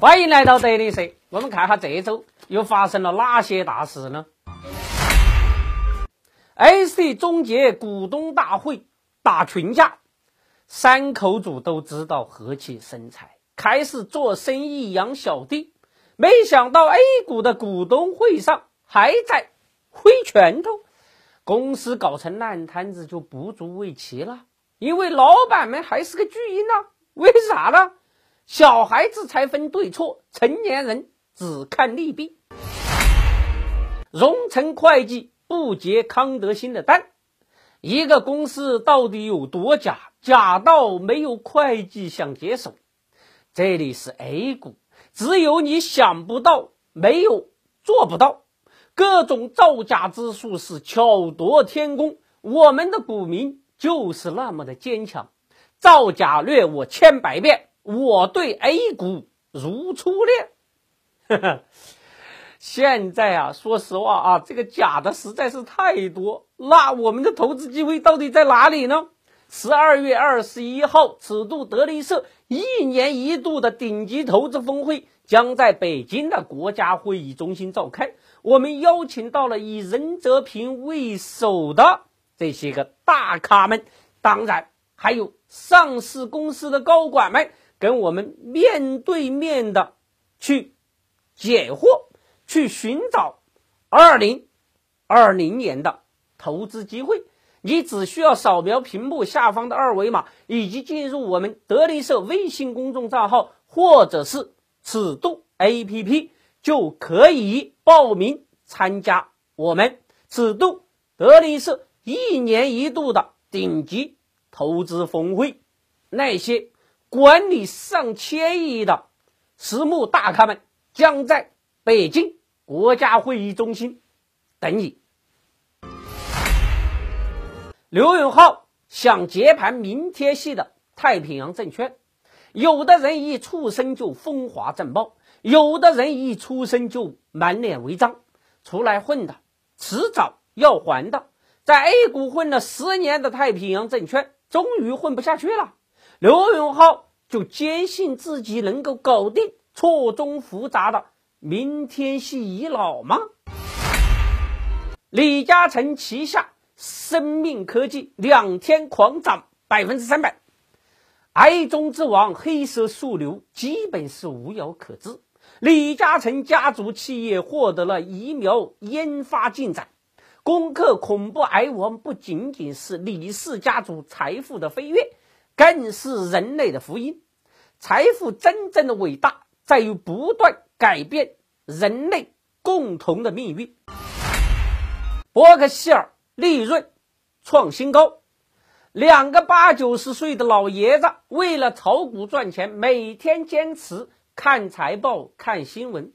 欢迎来到德力社，我们看下这周又发生了哪些大事呢？AC 终结股东大会打群架，三口组都知道和气生财，开始做生意养小弟。没想到 A 股的股东会上还在挥拳头，公司搞成烂摊子就不足为奇了。因为老板们还是个巨婴啊，为啥呢？小孩子才分对错，成年人只看利弊。荣成会计不接康德新的单，一个公司到底有多假？假到没有会计想接手。这里是 A 股。只有你想不到，没有做不到。各种造假之术是巧夺天工，我们的股民就是那么的坚强。造假虐我千百遍，我对 A 股如初恋。现在啊，说实话啊，这个假的实在是太多。那我们的投资机会到底在哪里呢？十二月二十一号，此度德力社一年一度的顶级投资峰会将在北京的国家会议中心召开。我们邀请到了以任泽平为首的这些个大咖们，当然还有上市公司的高管们，跟我们面对面的去解惑，去寻找二零二零年的投资机会。你只需要扫描屏幕下方的二维码，以及进入我们德力社微信公众账号，或者是尺度 APP，就可以报名参加我们尺度德力社一年一度的顶级投资峰会。那些管理上千亿的私募大咖们，将在北京国家会议中心等你。刘永浩想接盘明天系的太平洋证券，有的人一出生就风华正茂，有的人一出生就满脸违章，出来混的迟早要还的。在 A 股混了十年的太平洋证券，终于混不下去了。刘永浩就坚信自己能够搞定错综复杂的明天系遗老吗？李嘉诚旗下。生命科技两天狂涨百分之三百，癌中之王黑色素瘤基本是无药可治。李嘉诚家族企业获得了疫苗研发进展，攻克恐怖癌王不仅仅是李氏家族财富的飞跃，更是人类的福音。财富真正的伟大在于不断改变人类共同的命运。伯克希尔。利润创新高，两个八九十岁的老爷子为了炒股赚钱，每天坚持看财报、看新闻。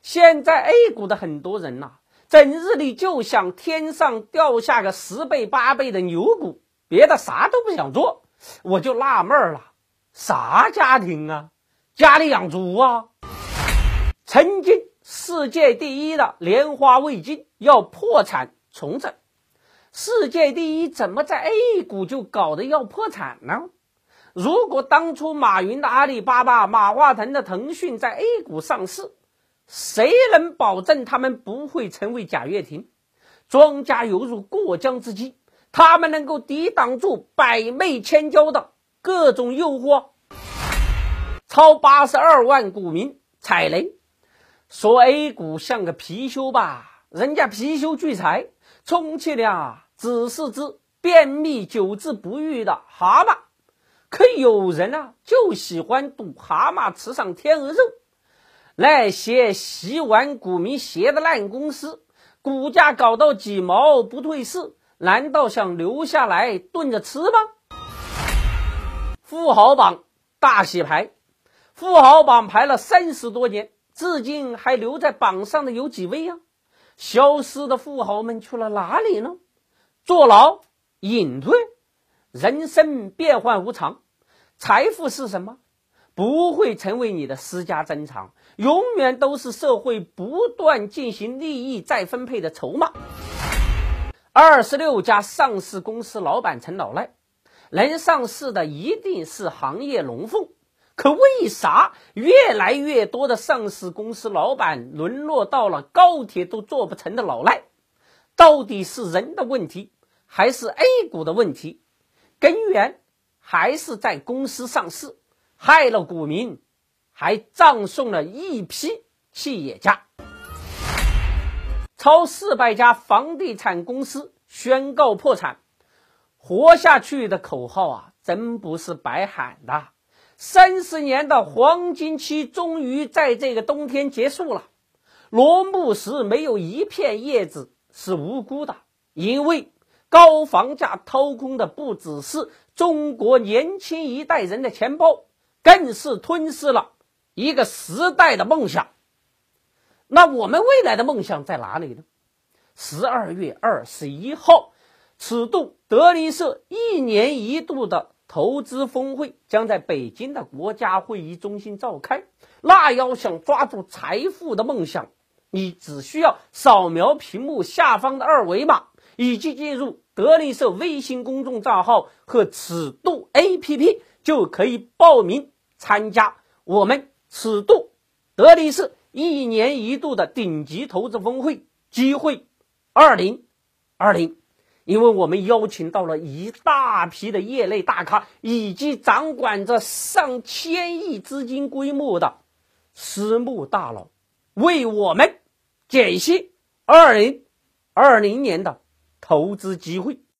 现在 A 股的很多人呐，整日里就想天上掉下个十倍、八倍的牛股，别的啥都不想做。我就纳闷了，啥家庭啊？家里养猪啊？曾经世界第一的莲花味精要破产重整。世界第一怎么在 A 股就搞得要破产呢？如果当初马云的阿里巴巴、马化腾的腾讯在 A 股上市，谁能保证他们不会成为贾跃亭？庄家犹如过江之鲫，他们能够抵挡住百媚千娇的各种诱惑？超八十二万股民踩雷，说 A 股像个貔貅吧？人家貔貅聚财，充其量。只是只便秘久治不愈的蛤蟆，可有人啊就喜欢赌蛤蟆吃上天鹅肉。那些洗碗股民鞋的烂公司，股价搞到几毛不退市，难道想留下来炖着吃吗？富豪榜大洗牌，富豪榜排了三十多年，至今还留在榜上的有几位呀？消失的富豪们去了哪里呢？坐牢、隐退，人生变幻无常。财富是什么？不会成为你的私家珍藏，永远都是社会不断进行利益再分配的筹码。二十六家上市公司老板成老赖，能上市的一定是行业龙凤。可为啥越来越多的上市公司老板沦落到了高铁都做不成的老赖？到底是人的问题，还是 A 股的问题？根源还是在公司上市，害了股民，还葬送了一批企业家。超四百家房地产公司宣告破产，活下去的口号啊，真不是白喊的。三十年的黄金期终于在这个冬天结束了。罗木石没有一片叶子是无辜的，因为高房价掏空的不只是中国年轻一代人的钱包，更是吞噬了一个时代的梦想。那我们未来的梦想在哪里呢？十二月二十一号，此度德林社一年一度的投资峰会将在北京的国家会议中心召开。那要想抓住财富的梦想，你只需要扫描屏幕下方的二维码，以及进入德林社微信公众账号和此度 APP，就可以报名参加我们此度德林社。一年一度的顶级投资峰会机会，二零二零，因为我们邀请到了一大批的业内大咖，以及掌管着上千亿资金规模的私募大佬，为我们解析二零二零年的投资机会。